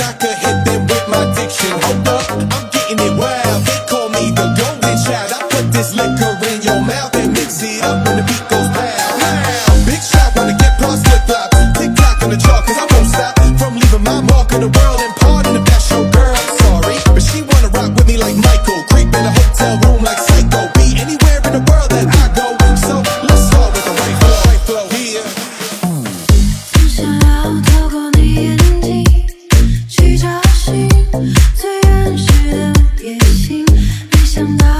I hit them with my diction. Hold up, I'm getting it wild. They call me the golden child. I put this liquor in your mouth and mix it up when the beat goes. tonight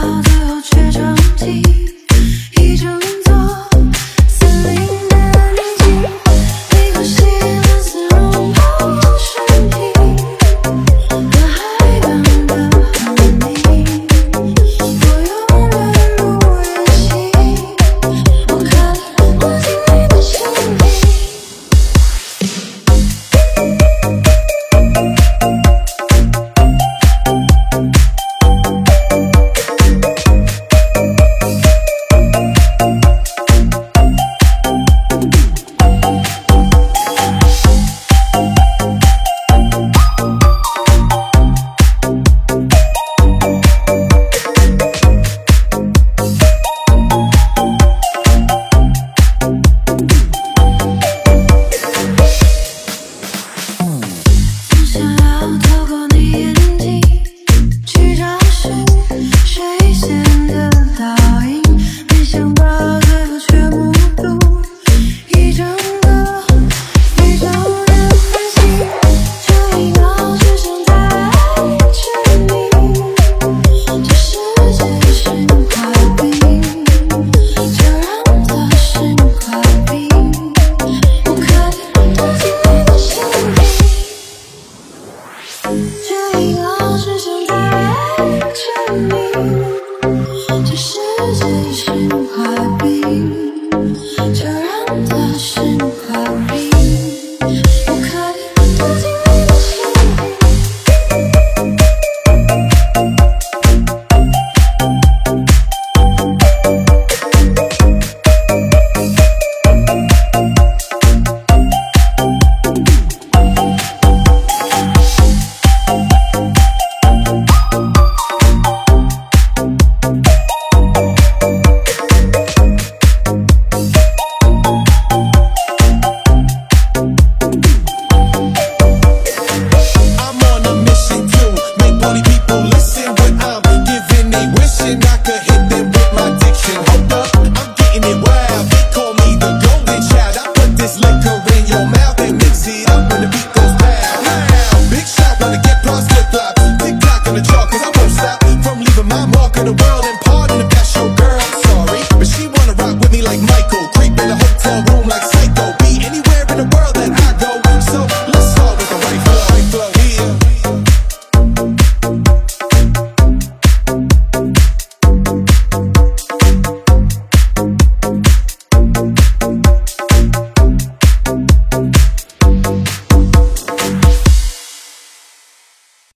the world